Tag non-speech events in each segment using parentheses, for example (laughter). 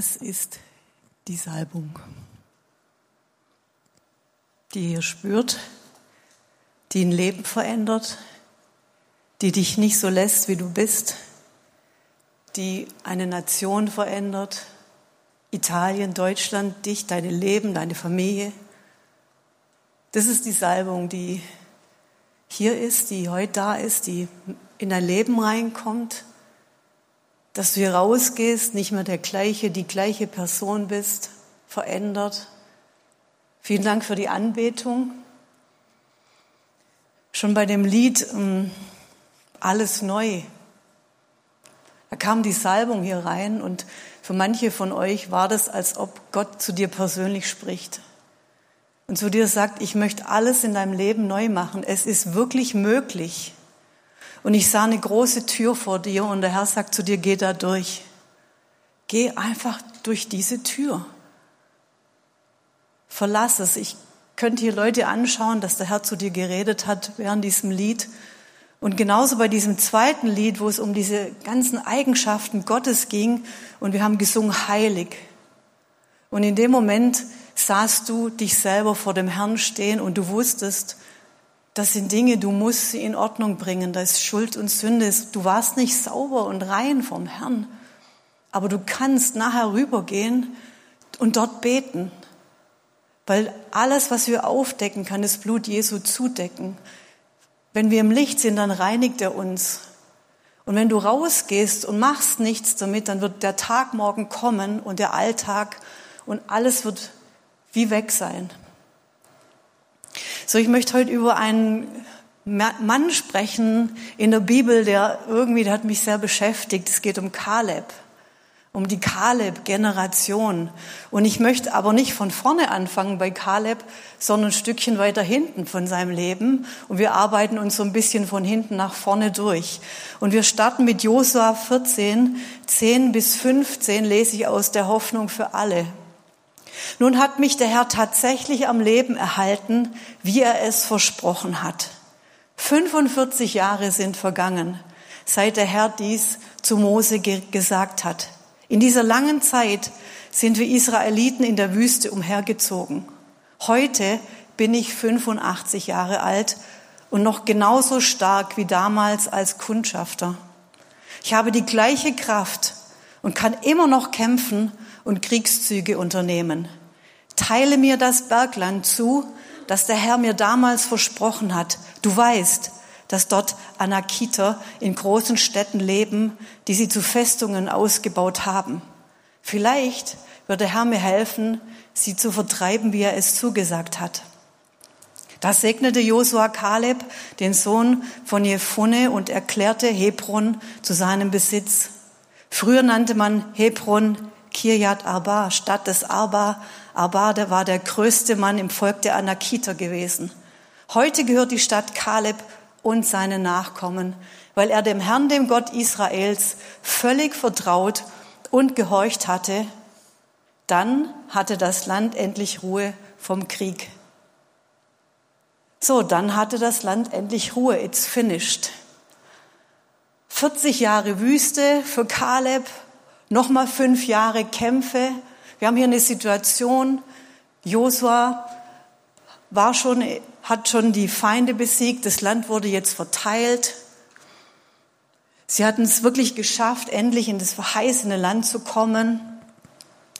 Das ist die Salbung, die ihr spürt, die ein Leben verändert, die dich nicht so lässt, wie du bist, die eine Nation verändert, Italien, Deutschland, dich, deine Leben, deine Familie. Das ist die Salbung, die hier ist, die heute da ist, die in dein Leben reinkommt, dass du hier rausgehst, nicht mehr der gleiche, die gleiche Person bist, verändert. Vielen Dank für die Anbetung. Schon bei dem Lied ähm, Alles neu. Da kam die Salbung hier rein und für manche von euch war das, als ob Gott zu dir persönlich spricht und zu dir sagt, ich möchte alles in deinem Leben neu machen. Es ist wirklich möglich. Und ich sah eine große Tür vor dir und der Herr sagt zu dir, geh da durch. Geh einfach durch diese Tür. Verlass es. Ich könnte hier Leute anschauen, dass der Herr zu dir geredet hat während diesem Lied. Und genauso bei diesem zweiten Lied, wo es um diese ganzen Eigenschaften Gottes ging und wir haben gesungen heilig. Und in dem Moment sahst du dich selber vor dem Herrn stehen und du wusstest, das sind Dinge, du musst sie in Ordnung bringen. Da ist Schuld und Sünde. Du warst nicht sauber und rein vom Herrn. Aber du kannst nachher rübergehen und dort beten. Weil alles, was wir aufdecken, kann das Blut Jesu zudecken. Wenn wir im Licht sind, dann reinigt er uns. Und wenn du rausgehst und machst nichts damit, dann wird der Tag morgen kommen und der Alltag und alles wird wie weg sein. So, ich möchte heute über einen Mann sprechen in der Bibel, der irgendwie, der hat mich sehr beschäftigt. Es geht um Kaleb, um die Kaleb-Generation. Und ich möchte aber nicht von vorne anfangen bei Kaleb, sondern ein Stückchen weiter hinten von seinem Leben. Und wir arbeiten uns so ein bisschen von hinten nach vorne durch. Und wir starten mit Josua 14, 10 bis 15 lese ich aus der Hoffnung für alle. Nun hat mich der Herr tatsächlich am Leben erhalten, wie er es versprochen hat. 45 Jahre sind vergangen, seit der Herr dies zu Mose ge gesagt hat. In dieser langen Zeit sind wir Israeliten in der Wüste umhergezogen. Heute bin ich 85 Jahre alt und noch genauso stark wie damals als Kundschafter. Ich habe die gleiche Kraft und kann immer noch kämpfen und Kriegszüge unternehmen. Teile mir das Bergland zu, das der Herr mir damals versprochen hat. Du weißt, dass dort Anakiter in großen Städten leben, die sie zu Festungen ausgebaut haben. Vielleicht wird der Herr mir helfen, sie zu vertreiben, wie er es zugesagt hat. Da segnete Josua Kaleb, den Sohn von Jephune, und erklärte Hebron zu seinem Besitz. Früher nannte man Hebron Kirjat Arba, Stadt des Arba. Arba, der war der größte Mann im Volk der Anakiter gewesen. Heute gehört die Stadt Kaleb und seine Nachkommen, weil er dem Herrn, dem Gott Israels, völlig vertraut und gehorcht hatte. Dann hatte das Land endlich Ruhe vom Krieg. So, dann hatte das Land endlich Ruhe. It's finished. 40 Jahre Wüste für Kaleb, nochmal fünf Jahre Kämpfe. Wir haben hier eine Situation, Josua war schon, hat schon die Feinde besiegt, das Land wurde jetzt verteilt. Sie hatten es wirklich geschafft, endlich in das verheißene Land zu kommen.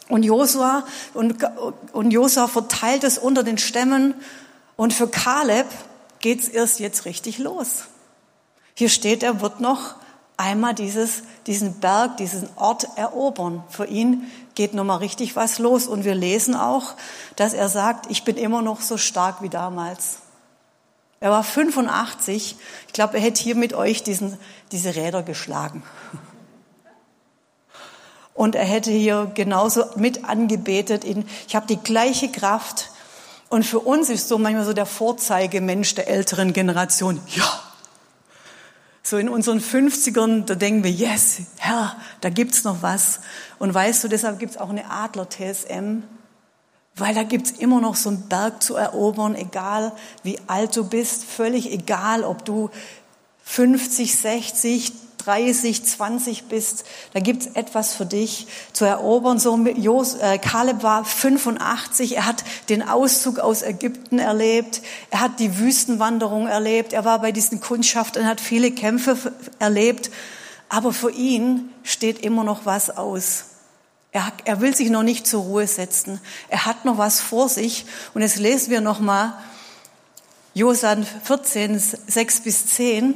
Und Josua, und, und Josua verteilt es unter den Stämmen. Und für Kaleb geht's erst jetzt richtig los. Hier steht, er wird noch einmal dieses, diesen Berg, diesen Ort erobern. Für ihn geht nochmal richtig was los. Und wir lesen auch, dass er sagt, ich bin immer noch so stark wie damals. Er war 85. Ich glaube, er hätte hier mit euch diesen, diese Räder geschlagen. Und er hätte hier genauso mit angebetet. In, ich habe die gleiche Kraft. Und für uns ist so manchmal so der Vorzeigemensch der älteren Generation. Ja, so in unseren 50ern, da denken wir, yes, Herr, da gibt's noch was. Und weißt du, deshalb gibt's auch eine Adler-TSM, weil da gibt's immer noch so einen Berg zu erobern, egal wie alt du bist, völlig egal, ob du 50, 60, 30, 20 bist, da gibt's etwas für dich zu erobern. So Jos, äh, Kaleb war 85, er hat den Auszug aus Ägypten erlebt, er hat die Wüstenwanderung erlebt, er war bei diesen Kundschaftern, hat viele Kämpfe erlebt, aber für ihn steht immer noch was aus. Er, er will sich noch nicht zur Ruhe setzen. Er hat noch was vor sich. Und jetzt lesen wir noch mal Josan 14, 6 bis 10.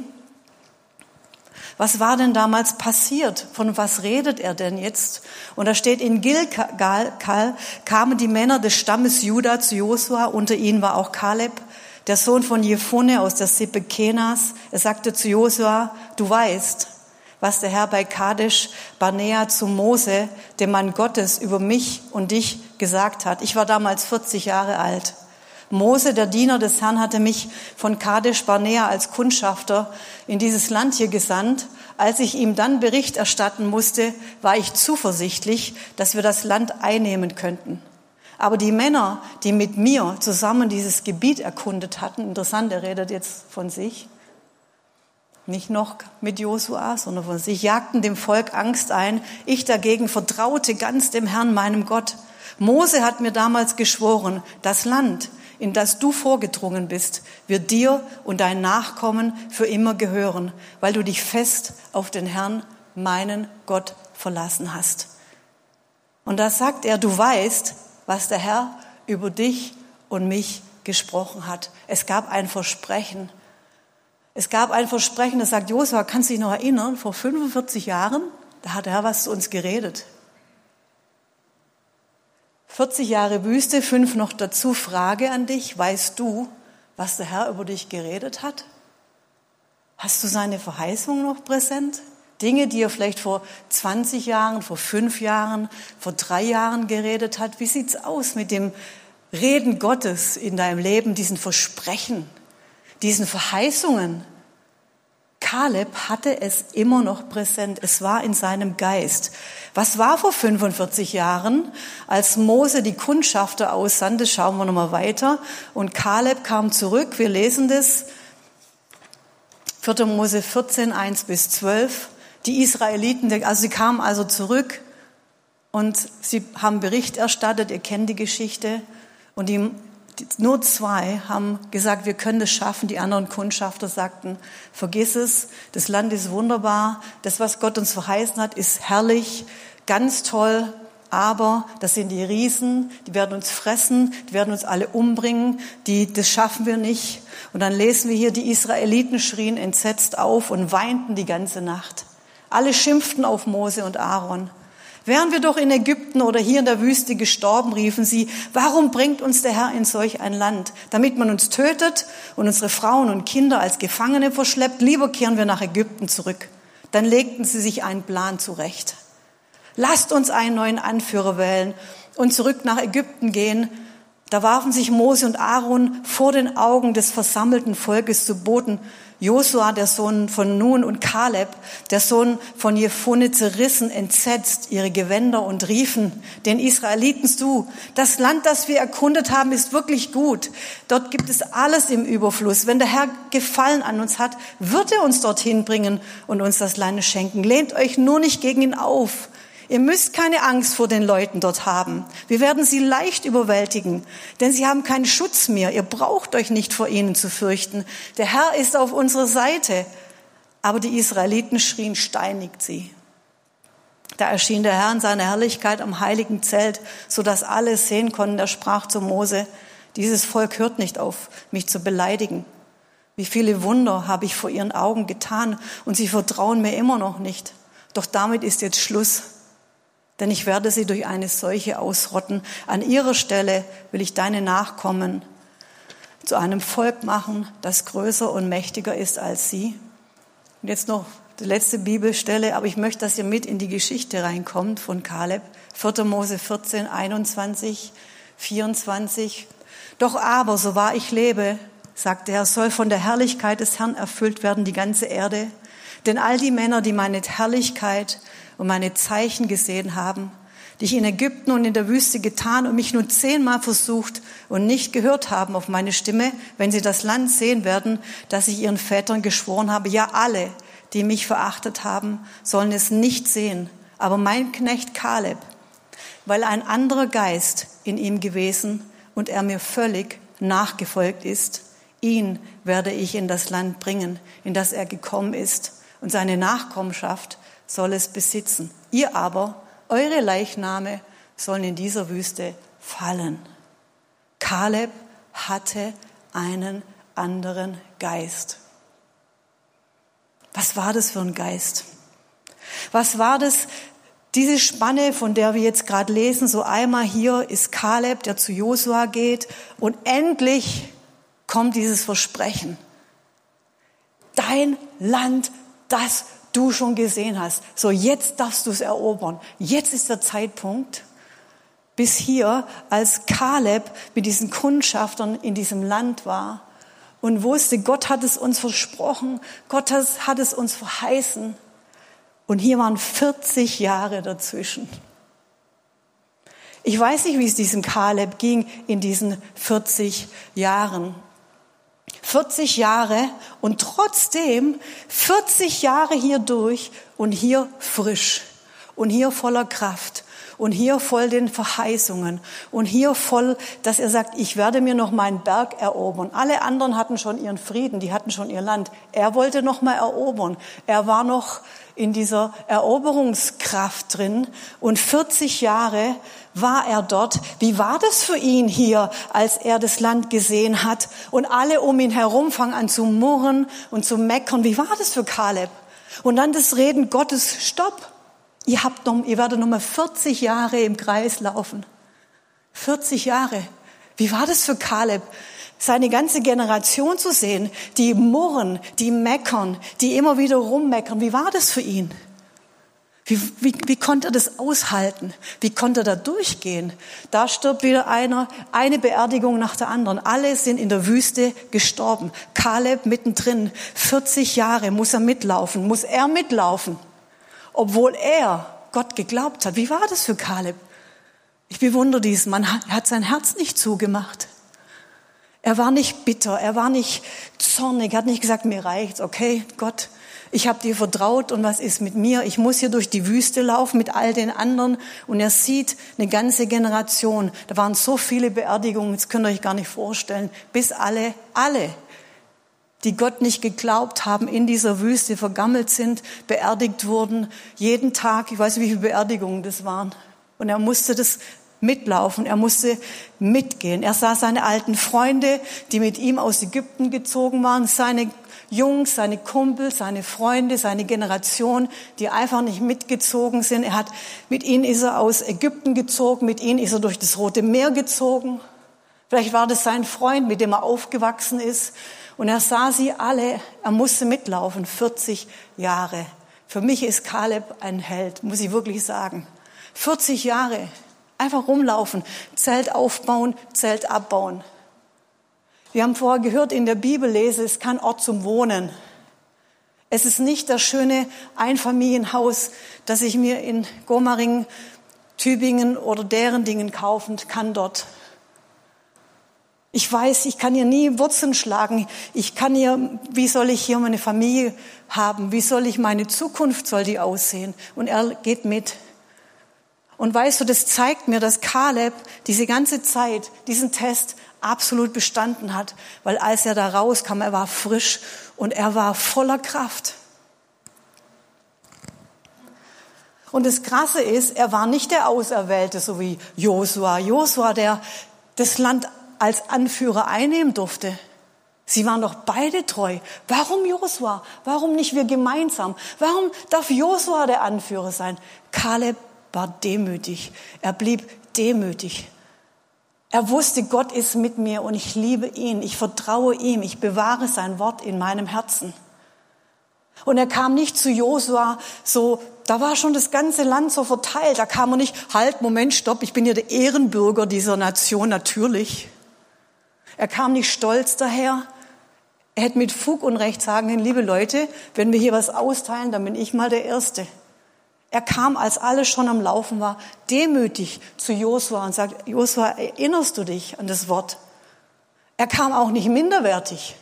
Was war denn damals passiert? Von was redet er denn jetzt? Und da steht, in Gilgal kamen die Männer des Stammes Juda zu Josua, unter ihnen war auch Kaleb, der Sohn von Jephone aus der Sippe Kenas. Er sagte zu Josua, du weißt, was der Herr bei Kadesh Barnea zu Mose, dem Mann Gottes, über mich und dich gesagt hat. Ich war damals 40 Jahre alt. Mose, der Diener des Herrn, hatte mich von Kadesh Barnea als Kundschafter in dieses Land hier gesandt. Als ich ihm dann Bericht erstatten musste, war ich zuversichtlich, dass wir das Land einnehmen könnten. Aber die Männer, die mit mir zusammen dieses Gebiet erkundet hatten, interessant, er redet jetzt von sich, nicht noch mit Josua, sondern von sich, jagten dem Volk Angst ein. Ich dagegen vertraute ganz dem Herrn, meinem Gott. Mose hat mir damals geschworen, das Land, in das du vorgedrungen bist, wird dir und dein Nachkommen für immer gehören, weil du dich fest auf den Herrn, meinen Gott, verlassen hast. Und da sagt er, du weißt, was der Herr über dich und mich gesprochen hat. Es gab ein Versprechen. Es gab ein Versprechen, das sagt Josua, kannst du dich noch erinnern, vor 45 Jahren, da hat der Herr was zu uns geredet. 40 Jahre Wüste, fünf noch dazu. Frage an dich, weißt du, was der Herr über dich geredet hat? Hast du seine Verheißung noch präsent? Dinge, die er vielleicht vor 20 Jahren, vor fünf Jahren, vor drei Jahren geredet hat. Wie sieht's aus mit dem Reden Gottes in deinem Leben, diesen Versprechen, diesen Verheißungen? Kaleb hatte es immer noch präsent. Es war in seinem Geist. Was war vor 45 Jahren, als Mose die Kundschafter aussandte? Schauen wir nochmal weiter. Und Kaleb kam zurück. Wir lesen das. 4. Mose 14, 1 bis 12. Die Israeliten, also sie kamen also zurück und sie haben Bericht erstattet. Ihr kennt die Geschichte. Und die nur zwei haben gesagt, wir können das schaffen. Die anderen Kundschafter sagten, vergiss es, das Land ist wunderbar, das, was Gott uns verheißen hat, ist herrlich, ganz toll, aber das sind die Riesen, die werden uns fressen, die werden uns alle umbringen, die, das schaffen wir nicht. Und dann lesen wir hier, die Israeliten schrien entsetzt auf und weinten die ganze Nacht. Alle schimpften auf Mose und Aaron. Wären wir doch in Ägypten oder hier in der Wüste gestorben, riefen sie, warum bringt uns der Herr in solch ein Land? Damit man uns tötet und unsere Frauen und Kinder als Gefangene verschleppt, lieber kehren wir nach Ägypten zurück. Dann legten sie sich einen Plan zurecht. Lasst uns einen neuen Anführer wählen und zurück nach Ägypten gehen. Da warfen sich Mose und Aaron vor den Augen des versammelten Volkes zu Boden Josua, der Sohn von Nun und Kaleb, der Sohn von Jephone, zerrissen entsetzt ihre Gewänder und riefen den Israeliten zu, das Land, das wir erkundet haben, ist wirklich gut. Dort gibt es alles im Überfluss. Wenn der Herr Gefallen an uns hat, wird er uns dorthin bringen und uns das Land schenken. Lehnt euch nur nicht gegen ihn auf. Ihr müsst keine Angst vor den Leuten dort haben. Wir werden sie leicht überwältigen, denn sie haben keinen Schutz mehr. Ihr braucht euch nicht vor ihnen zu fürchten. Der Herr ist auf unserer Seite. Aber die Israeliten schrien, steinigt sie. Da erschien der Herr in seiner Herrlichkeit am heiligen Zelt, so dass alle sehen konnten. Er sprach zu Mose, dieses Volk hört nicht auf, mich zu beleidigen. Wie viele Wunder habe ich vor ihren Augen getan und sie vertrauen mir immer noch nicht. Doch damit ist jetzt Schluss. Denn ich werde sie durch eine Seuche ausrotten. An ihrer Stelle will ich deine Nachkommen zu einem Volk machen, das größer und mächtiger ist als sie. Und jetzt noch die letzte Bibelstelle, aber ich möchte, dass ihr mit in die Geschichte reinkommt von Kaleb. 4. Mose 14, 21, 24. Doch aber, so wahr ich lebe, sagte er, soll von der Herrlichkeit des Herrn erfüllt werden die ganze Erde. Denn all die Männer, die meine Herrlichkeit und meine Zeichen gesehen haben, die ich in Ägypten und in der Wüste getan und mich nur zehnmal versucht und nicht gehört haben auf meine Stimme, wenn sie das Land sehen werden, das ich ihren Vätern geschworen habe. Ja, alle, die mich verachtet haben, sollen es nicht sehen, aber mein Knecht Kaleb, weil ein anderer Geist in ihm gewesen und er mir völlig nachgefolgt ist, ihn werde ich in das Land bringen, in das er gekommen ist, und seine Nachkommenschaft soll es besitzen. Ihr aber, eure Leichname, sollen in dieser Wüste fallen. Kaleb hatte einen anderen Geist. Was war das für ein Geist? Was war das, diese Spanne, von der wir jetzt gerade lesen, so einmal hier ist Kaleb, der zu Josua geht und endlich kommt dieses Versprechen. Dein Land, das du schon gesehen hast. So, jetzt darfst du es erobern. Jetzt ist der Zeitpunkt. Bis hier, als Kaleb mit diesen Kundschaftern in diesem Land war und wusste, Gott hat es uns versprochen, Gott hat es uns verheißen. Und hier waren 40 Jahre dazwischen. Ich weiß nicht, wie es diesem Kaleb ging in diesen 40 Jahren. 40 Jahre und trotzdem 40 Jahre hier durch und hier frisch und hier voller Kraft und hier voll den Verheißungen und hier voll, dass er sagt, ich werde mir noch meinen Berg erobern. Alle anderen hatten schon ihren Frieden, die hatten schon ihr Land. Er wollte noch mal erobern. Er war noch in dieser Eroberungskraft drin und 40 Jahre war er dort. Wie war das für ihn hier, als er das Land gesehen hat und alle um ihn herum fangen an zu murren und zu meckern? Wie war das für Kaleb? Und dann das Reden Gottes, stopp. Ihr habt noch, ihr werdet noch mal 40 Jahre im Kreis laufen. 40 Jahre. Wie war das für Kaleb? seine ganze Generation zu sehen, die murren, die meckern, die immer wieder rummeckern. Wie war das für ihn? Wie, wie, wie konnte er das aushalten? Wie konnte er da durchgehen? Da stirbt wieder einer, eine Beerdigung nach der anderen. Alle sind in der Wüste gestorben. Kaleb mittendrin. 40 Jahre muss er mitlaufen, muss er mitlaufen. Obwohl er Gott geglaubt hat. Wie war das für Kaleb? Ich bewundere diesen Mann. Er hat sein Herz nicht zugemacht. Er war nicht bitter, er war nicht zornig, er hat nicht gesagt, mir reicht's, okay, Gott, ich habe dir vertraut und was ist mit mir? Ich muss hier durch die Wüste laufen mit all den anderen und er sieht eine ganze Generation. Da waren so viele Beerdigungen, das könnt ihr euch gar nicht vorstellen, bis alle, alle, die Gott nicht geglaubt haben, in dieser Wüste vergammelt sind, beerdigt wurden. Jeden Tag, ich weiß nicht, wie viele Beerdigungen das waren. Und er musste das mitlaufen, er musste mitgehen. Er sah seine alten Freunde, die mit ihm aus Ägypten gezogen waren, seine Jungs, seine Kumpel, seine Freunde, seine Generation, die einfach nicht mitgezogen sind. Er hat, mit ihnen ist er aus Ägypten gezogen, mit ihnen ist er durch das Rote Meer gezogen. Vielleicht war das sein Freund, mit dem er aufgewachsen ist. Und er sah sie alle, er musste mitlaufen, 40 Jahre. Für mich ist Kaleb ein Held, muss ich wirklich sagen. 40 Jahre, Einfach rumlaufen, Zelt aufbauen, Zelt abbauen. Wir haben vorher gehört in der Bibellese, es ist kein Ort zum Wohnen. Es ist nicht das schöne Einfamilienhaus, das ich mir in Gomaring, Tübingen oder deren Dingen kaufen kann dort. Ich weiß, ich kann hier nie Wurzeln schlagen. Ich kann hier, wie soll ich hier meine Familie haben? Wie soll ich meine Zukunft, soll die aussehen? Und er geht mit. Und weißt du, das zeigt mir, dass Kaleb diese ganze Zeit diesen Test absolut bestanden hat, weil als er da rauskam, er war frisch und er war voller Kraft. Und das Krasse ist, er war nicht der Auserwählte, so wie Josua. Josua, der das Land als Anführer einnehmen durfte. Sie waren doch beide treu. Warum Josua? Warum nicht wir gemeinsam? Warum darf Josua der Anführer sein? Kaleb war demütig. Er blieb demütig. Er wusste, Gott ist mit mir und ich liebe ihn. Ich vertraue ihm. Ich bewahre sein Wort in meinem Herzen. Und er kam nicht zu Josua so, da war schon das ganze Land so verteilt. Da kam er nicht, halt, Moment, stopp, ich bin ja der Ehrenbürger dieser Nation, natürlich. Er kam nicht stolz daher. Er hätte mit Fug und Recht sagen können, liebe Leute, wenn wir hier was austeilen, dann bin ich mal der Erste. Er kam, als alles schon am Laufen war, demütig zu Josua und sagt, Josua, erinnerst du dich an das Wort? Er kam auch nicht minderwertig.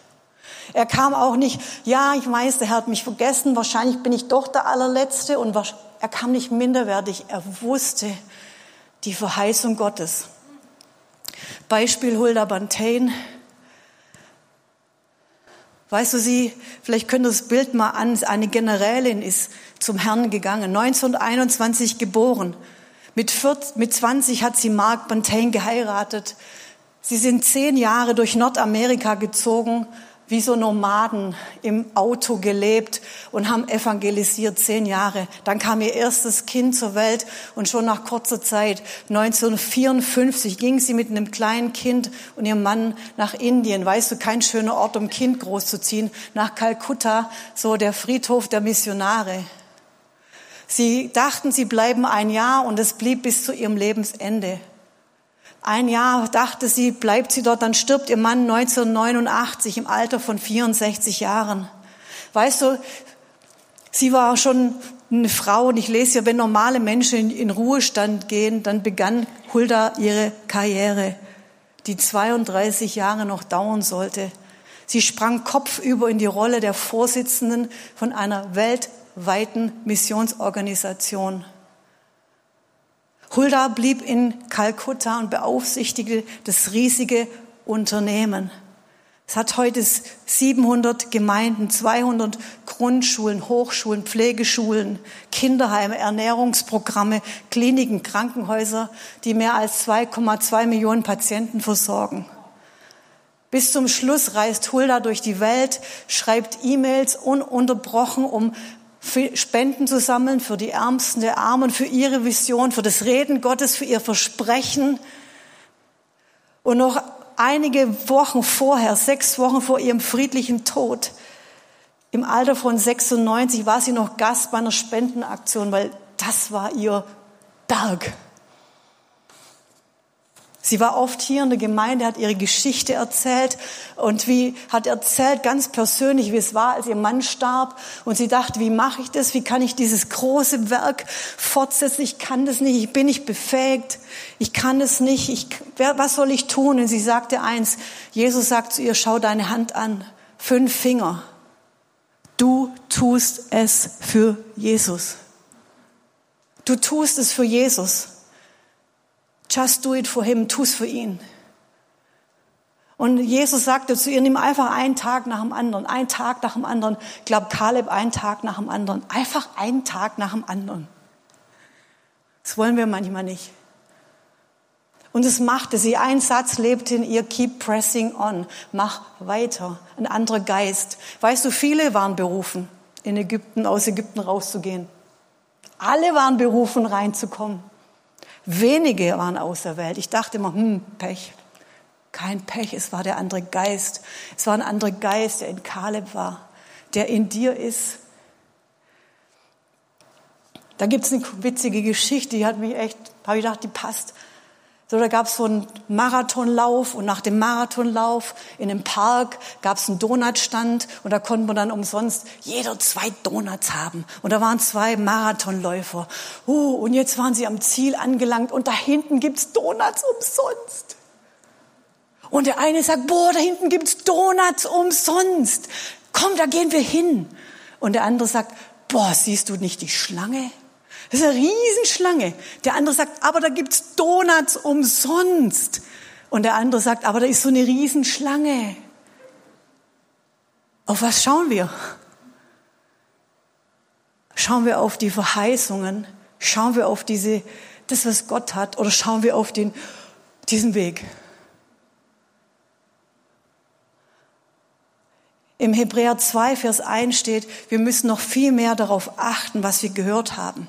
Er kam auch nicht, ja, ich weiß, der Herr hat mich vergessen, wahrscheinlich bin ich doch der allerletzte und er kam nicht minderwertig. Er wusste die Verheißung Gottes. Beispiel Hulda Bantain. Weißt du, sie, vielleicht könnt ihr das Bild mal an, eine Generälin ist zum Herrn gegangen, 1921 geboren. Mit, 40, mit 20 hat sie Mark Bantain geheiratet. Sie sind zehn Jahre durch Nordamerika gezogen, wie so Nomaden im Auto gelebt und haben evangelisiert zehn Jahre. Dann kam ihr erstes Kind zur Welt und schon nach kurzer Zeit, 1954, ging sie mit einem kleinen Kind und ihrem Mann nach Indien. Weißt du, kein schöner Ort, um Kind großzuziehen. Nach Kalkutta, so der Friedhof der Missionare. Sie dachten, sie bleiben ein Jahr und es blieb bis zu ihrem Lebensende. Ein Jahr dachte sie, bleibt sie dort, dann stirbt ihr Mann 1989 im Alter von 64 Jahren. Weißt du, sie war schon eine Frau und ich lese ja, wenn normale Menschen in, Ruhestand gehen, dann begann Hulda ihre Karriere, die 32 Jahre noch dauern sollte. Sie sprang kopfüber in die Rolle der Vorsitzenden von einer weltweiten Missionsorganisation. Hulda blieb in Kalkutta und beaufsichtigte das riesige Unternehmen. Es hat heute 700 Gemeinden, 200 Grundschulen, Hochschulen, Pflegeschulen, Kinderheime, Ernährungsprogramme, Kliniken, Krankenhäuser, die mehr als 2,2 Millionen Patienten versorgen. Bis zum Schluss reist Hulda durch die Welt, schreibt E-Mails ununterbrochen, um Spenden zu sammeln für die Ärmsten der Armen, für ihre Vision, für das Reden Gottes, für ihr Versprechen. Und noch einige Wochen vorher, sechs Wochen vor ihrem friedlichen Tod, im Alter von 96, war sie noch Gast bei einer Spendenaktion, weil das war ihr Berg. Sie war oft hier in der Gemeinde, hat ihre Geschichte erzählt und wie hat erzählt ganz persönlich, wie es war, als ihr Mann starb. Und sie dachte, wie mache ich das? Wie kann ich dieses große Werk fortsetzen? Ich kann das nicht. Ich bin nicht befähigt. Ich kann es nicht. Ich, was soll ich tun? Und sie sagte eins. Jesus sagt zu ihr, schau deine Hand an. Fünf Finger. Du tust es für Jesus. Du tust es für Jesus. Just do it for him, tu's für ihn. Und Jesus sagte zu ihr, nimm einfach einen Tag nach dem anderen, einen Tag nach dem anderen. Ich glaube, Kaleb einen Tag nach dem anderen. Einfach einen Tag nach dem anderen. Das wollen wir manchmal nicht. Und es machte sie. Ein Satz lebte in ihr, keep pressing on. Mach weiter. Ein anderer Geist. Weißt du, viele waren berufen, in Ägypten, aus Ägypten rauszugehen. Alle waren berufen, reinzukommen. Wenige waren auserwählt. Ich dachte immer, hm, Pech. Kein Pech, es war der andere Geist. Es war ein anderer Geist, der in Kaleb war, der in dir ist. Da gibt es eine witzige Geschichte, die hat mich echt, habe ich gedacht, die passt. So, da gab es so einen Marathonlauf und nach dem Marathonlauf in einem Park gab es einen Donutstand und da konnte man dann umsonst jeder zwei Donuts haben. Und da waren zwei Marathonläufer. Uh, und jetzt waren sie am Ziel angelangt und da hinten gibt's Donuts umsonst. Und der eine sagt, boah, da hinten gibt's Donuts umsonst. Komm, da gehen wir hin. Und der andere sagt, boah, siehst du nicht die Schlange? Das ist eine Riesenschlange. Der andere sagt, aber da gibt's Donuts umsonst. Und der andere sagt, aber da ist so eine Riesenschlange. Auf was schauen wir? Schauen wir auf die Verheißungen? Schauen wir auf diese, das, was Gott hat? Oder schauen wir auf den, diesen Weg? Im Hebräer 2, Vers 1 steht, wir müssen noch viel mehr darauf achten, was wir gehört haben.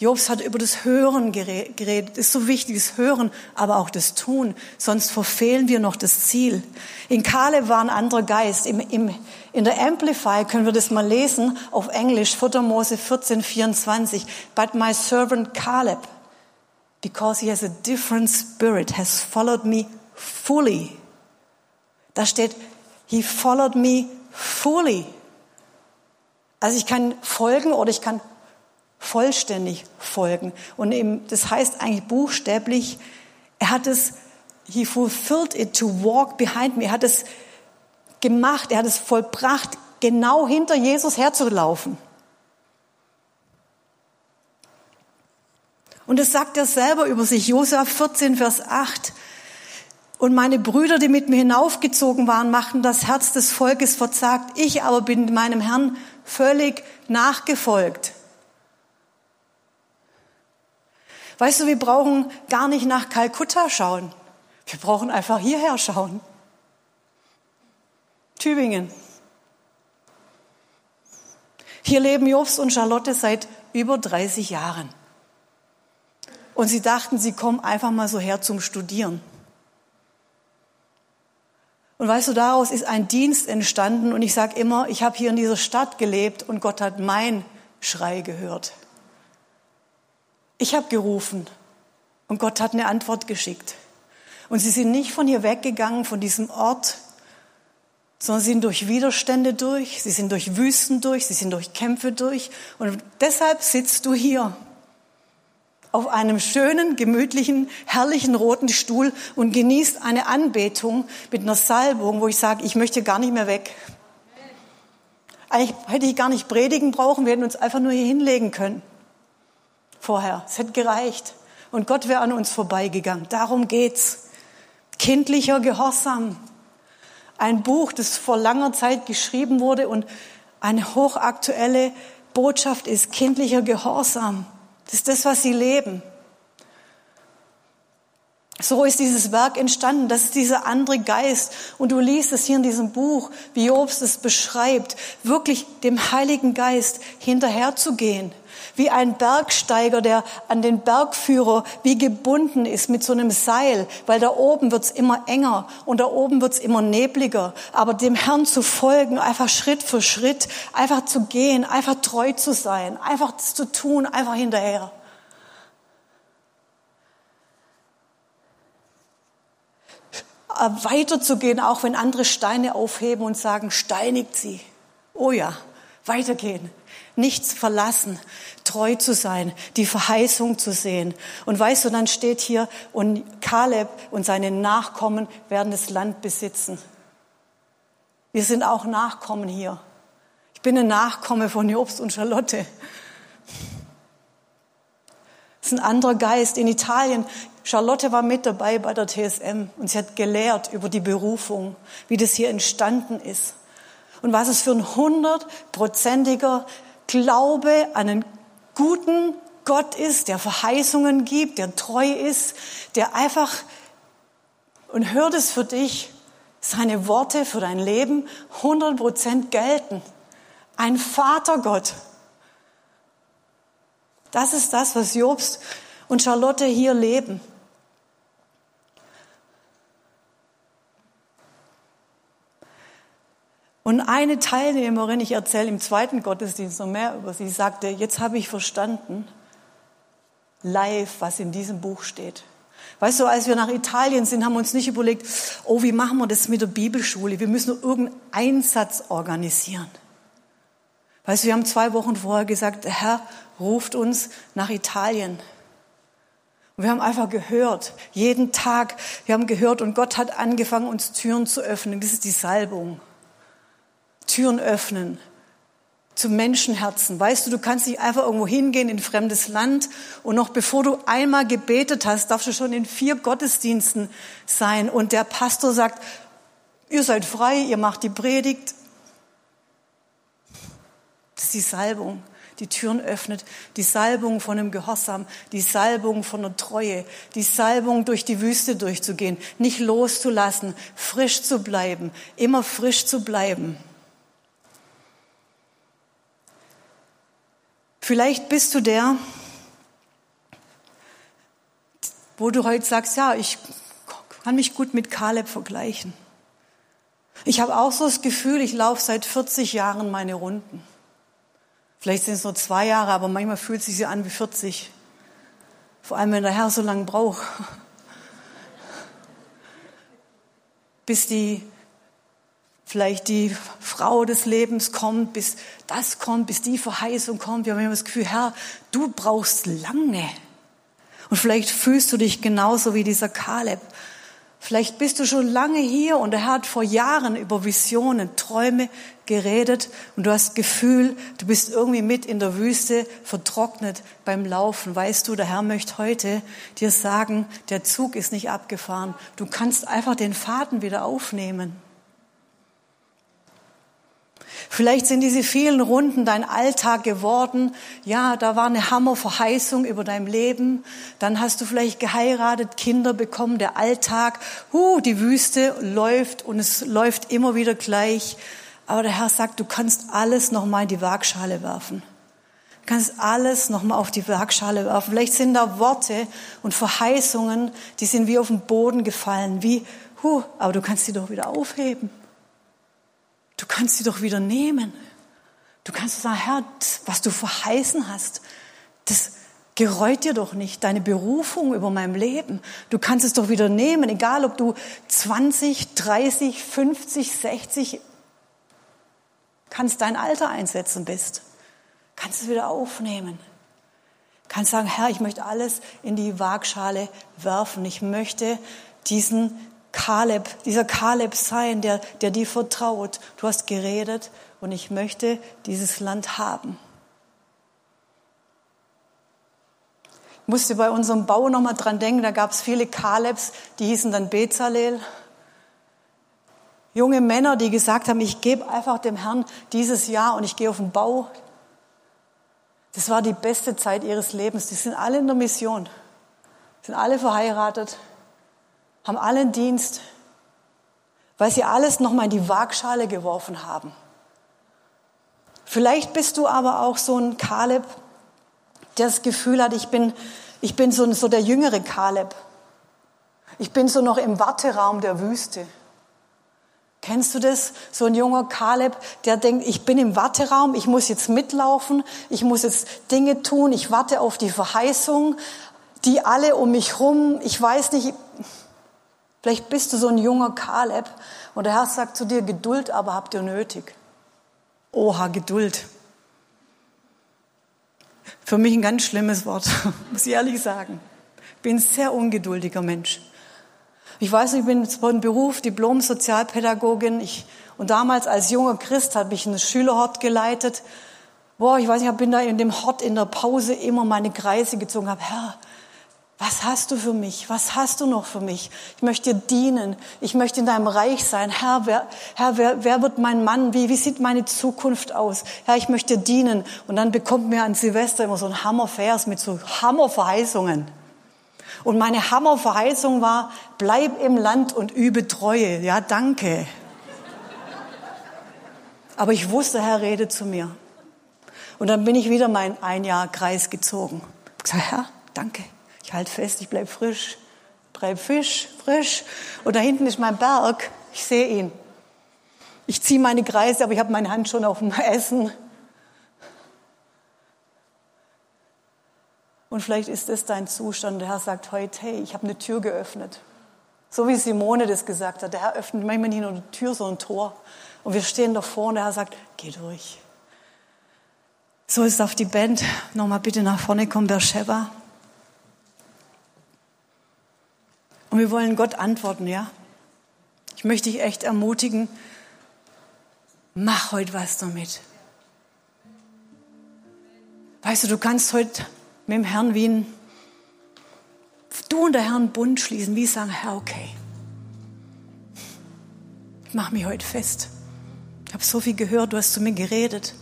Jobs hat über das Hören geredet. Ist so wichtig, das Hören, aber auch das Tun. Sonst verfehlen wir noch das Ziel. In Kale war ein anderer Geist. Im, im, in der Amplify können wir das mal lesen auf Englisch, 4. Mose 14, 24. But my servant Caleb, because he has a different spirit, has followed me fully. Da steht, he followed me fully. Also ich kann folgen oder ich kann vollständig folgen. Und eben, das heißt eigentlich buchstäblich, er hat es, he fulfilled it to walk behind me. Er hat es gemacht, er hat es vollbracht, genau hinter Jesus herzulaufen. Und das sagt er selber über sich, Josua 14, Vers 8. Und meine Brüder, die mit mir hinaufgezogen waren, machten das Herz des Volkes verzagt. Ich aber bin meinem Herrn völlig nachgefolgt. Weißt du, wir brauchen gar nicht nach Kalkutta schauen. Wir brauchen einfach hierher schauen. Tübingen. Hier leben Jobs und Charlotte seit über 30 Jahren. Und sie dachten, sie kommen einfach mal so her zum Studieren. Und weißt du, daraus ist ein Dienst entstanden. Und ich sage immer, ich habe hier in dieser Stadt gelebt und Gott hat mein Schrei gehört. Ich habe gerufen und Gott hat eine Antwort geschickt. Und sie sind nicht von hier weggegangen, von diesem Ort, sondern sie sind durch Widerstände durch, sie sind durch Wüsten durch, sie sind durch Kämpfe durch. Und deshalb sitzt du hier auf einem schönen, gemütlichen, herrlichen roten Stuhl und genießt eine Anbetung mit einer Salbung, wo ich sage, ich möchte gar nicht mehr weg. Eigentlich hätte ich gar nicht predigen brauchen, wir hätten uns einfach nur hier hinlegen können. Vorher. Es hätte gereicht. Und Gott wäre an uns vorbeigegangen. Darum geht's. Kindlicher Gehorsam. Ein Buch, das vor langer Zeit geschrieben wurde und eine hochaktuelle Botschaft ist kindlicher Gehorsam. Das ist das, was sie leben. So ist dieses Werk entstanden. Das ist dieser andere Geist. Und du liest es hier in diesem Buch, wie Jobs es beschreibt, wirklich dem Heiligen Geist hinterherzugehen. Wie ein Bergsteiger, der an den Bergführer wie gebunden ist mit so einem Seil, weil da oben wird's immer enger und da oben wird's immer nebliger. Aber dem Herrn zu folgen, einfach Schritt für Schritt, einfach zu gehen, einfach treu zu sein, einfach zu tun, einfach hinterher. Weiterzugehen, auch wenn andere Steine aufheben und sagen, steinigt sie. Oh ja, weitergehen nichts verlassen, treu zu sein, die Verheißung zu sehen. Und weißt du, dann steht hier, und Kaleb und seine Nachkommen werden das Land besitzen. Wir sind auch Nachkommen hier. Ich bin ein Nachkomme von Jobst und Charlotte. Das ist ein anderer Geist. In Italien, Charlotte war mit dabei bei der TSM und sie hat gelehrt über die Berufung, wie das hier entstanden ist und was es für ein hundertprozentiger Glaube an einen guten Gott ist, der Verheißungen gibt, der treu ist, der einfach, und hört es für dich, seine Worte für dein Leben 100 Prozent gelten. Ein Vatergott. Das ist das, was Jobst und Charlotte hier leben. Und eine Teilnehmerin, ich erzähle im zweiten Gottesdienst noch mehr über sie, sagte, jetzt habe ich verstanden, live, was in diesem Buch steht. Weißt du, als wir nach Italien sind, haben wir uns nicht überlegt, oh, wie machen wir das mit der Bibelschule? Wir müssen irgendeinen Einsatz organisieren. Weißt du, wir haben zwei Wochen vorher gesagt, der Herr ruft uns nach Italien. Und wir haben einfach gehört, jeden Tag, wir haben gehört und Gott hat angefangen, uns Türen zu öffnen. Das ist die Salbung. Türen öffnen zu Menschenherzen. Weißt du, du kannst nicht einfach irgendwo hingehen in ein fremdes Land und noch bevor du einmal gebetet hast, darfst du schon in vier Gottesdiensten sein und der Pastor sagt, ihr seid frei, ihr macht die Predigt. Das ist die Salbung, die Türen öffnet, die Salbung von einem Gehorsam, die Salbung von einer Treue, die Salbung durch die Wüste durchzugehen, nicht loszulassen, frisch zu bleiben, immer frisch zu bleiben. Vielleicht bist du der, wo du heute sagst, ja, ich kann mich gut mit Kaleb vergleichen. Ich habe auch so das Gefühl, ich laufe seit 40 Jahren meine Runden. Vielleicht sind es nur zwei Jahre, aber manchmal fühlt sich an wie 40. Vor allem, wenn der Herr so lange braucht. Bis die vielleicht die Frau des Lebens kommt, bis das kommt, bis die Verheißung kommt. Wir haben immer das Gefühl, Herr, du brauchst lange. Und vielleicht fühlst du dich genauso wie dieser Kaleb. Vielleicht bist du schon lange hier und er hat vor Jahren über Visionen, Träume geredet und du hast Gefühl, du bist irgendwie mit in der Wüste vertrocknet beim Laufen. Weißt du, der Herr möchte heute dir sagen, der Zug ist nicht abgefahren. Du kannst einfach den Faden wieder aufnehmen. Vielleicht sind diese vielen Runden dein Alltag geworden. Ja, da war eine Hammerverheißung über dein Leben. Dann hast du vielleicht geheiratet, Kinder bekommen, der Alltag. Huh, die Wüste läuft und es läuft immer wieder gleich. Aber der Herr sagt, du kannst alles nochmal in die Waagschale werfen. Du kannst alles nochmal auf die Waagschale werfen. Vielleicht sind da Worte und Verheißungen, die sind wie auf den Boden gefallen, wie, huh, aber du kannst sie doch wieder aufheben. Du kannst sie doch wieder nehmen. Du kannst sagen, Herr, was du verheißen hast, das gereut dir doch nicht, deine Berufung über meinem Leben. Du kannst es doch wieder nehmen, egal ob du 20, 30, 50, 60, kannst dein Alter einsetzen bist. Kannst es wieder aufnehmen. Kannst sagen, Herr, ich möchte alles in die Waagschale werfen. Ich möchte diesen Kaleb, dieser Kaleb sein, der, der dir vertraut. Du hast geredet und ich möchte dieses Land haben. Ich musste bei unserem Bau nochmal dran denken, da gab es viele Kalebs, die hießen dann Bezalel. Junge Männer, die gesagt haben, ich gebe einfach dem Herrn dieses Jahr und ich gehe auf den Bau. Das war die beste Zeit ihres Lebens. Die sind alle in der Mission, sind alle verheiratet haben allen Dienst, weil sie alles nochmal in die Waagschale geworfen haben. Vielleicht bist du aber auch so ein Kaleb, der das Gefühl hat, ich bin, ich bin so, so der jüngere Kaleb. Ich bin so noch im Warteraum der Wüste. Kennst du das? So ein junger Kaleb, der denkt, ich bin im Warteraum, ich muss jetzt mitlaufen, ich muss jetzt Dinge tun, ich warte auf die Verheißung, die alle um mich rum, ich weiß nicht, Vielleicht bist du so ein junger Kaleb und der Herr sagt zu dir, Geduld aber habt ihr nötig. Oha, Geduld. Für mich ein ganz schlimmes Wort, (laughs) muss ich ehrlich sagen. Ich bin ein sehr ungeduldiger Mensch. Ich weiß, ich bin von Beruf Diplom-Sozialpädagogin. Und damals als junger Christ habe ich einen Schülerhort geleitet. Boah, ich weiß nicht, ich bin da in dem Hort in der Pause immer meine Kreise gezogen, habe, Herr, was hast du für mich? Was hast du noch für mich? Ich möchte dir dienen. Ich möchte in deinem Reich sein. Herr, wer, Herr, wer, wer wird mein Mann? Wie, wie sieht meine Zukunft aus? Herr, ich möchte dir dienen. Und dann bekommt mir an Silvester immer so ein Hammervers mit so Hammerverheißungen. Und meine Hammerverheißung war, bleib im Land und übe Treue. Ja, danke. Aber ich wusste, Herr redet zu mir. Und dann bin ich wieder mein ein Jahr Kreis gezogen. Ich gesagt, Herr, danke. Ich halte fest, ich bleib frisch, bleib fisch, frisch. Und da hinten ist mein Berg, ich sehe ihn. Ich ziehe meine Kreise, aber ich habe meine Hand schon auf dem Essen. Und vielleicht ist das dein Zustand. Der Herr sagt heute, hey, ich habe eine Tür geöffnet. So wie Simone das gesagt hat. Der Herr öffnet manchmal nicht nur eine Tür, sondern ein Tor. Und wir stehen davor und der Herr sagt, geh durch. So ist auf die Band. Nochmal bitte nach vorne kommen, Beersheba. Und wir wollen Gott antworten, ja? Ich möchte dich echt ermutigen, mach heute was damit. Weißt du, du kannst heute mit dem Herrn wie ein, du und der Herr einen Bund schließen, wie sagen, Herr, okay, ich mache mich heute fest. Ich habe so viel gehört, du hast zu mir geredet.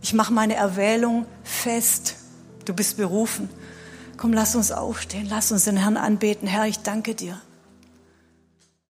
Ich mache meine Erwählung fest. Du bist berufen. Komm, lass uns aufstehen, lass uns den Herrn anbeten. Herr, ich danke dir.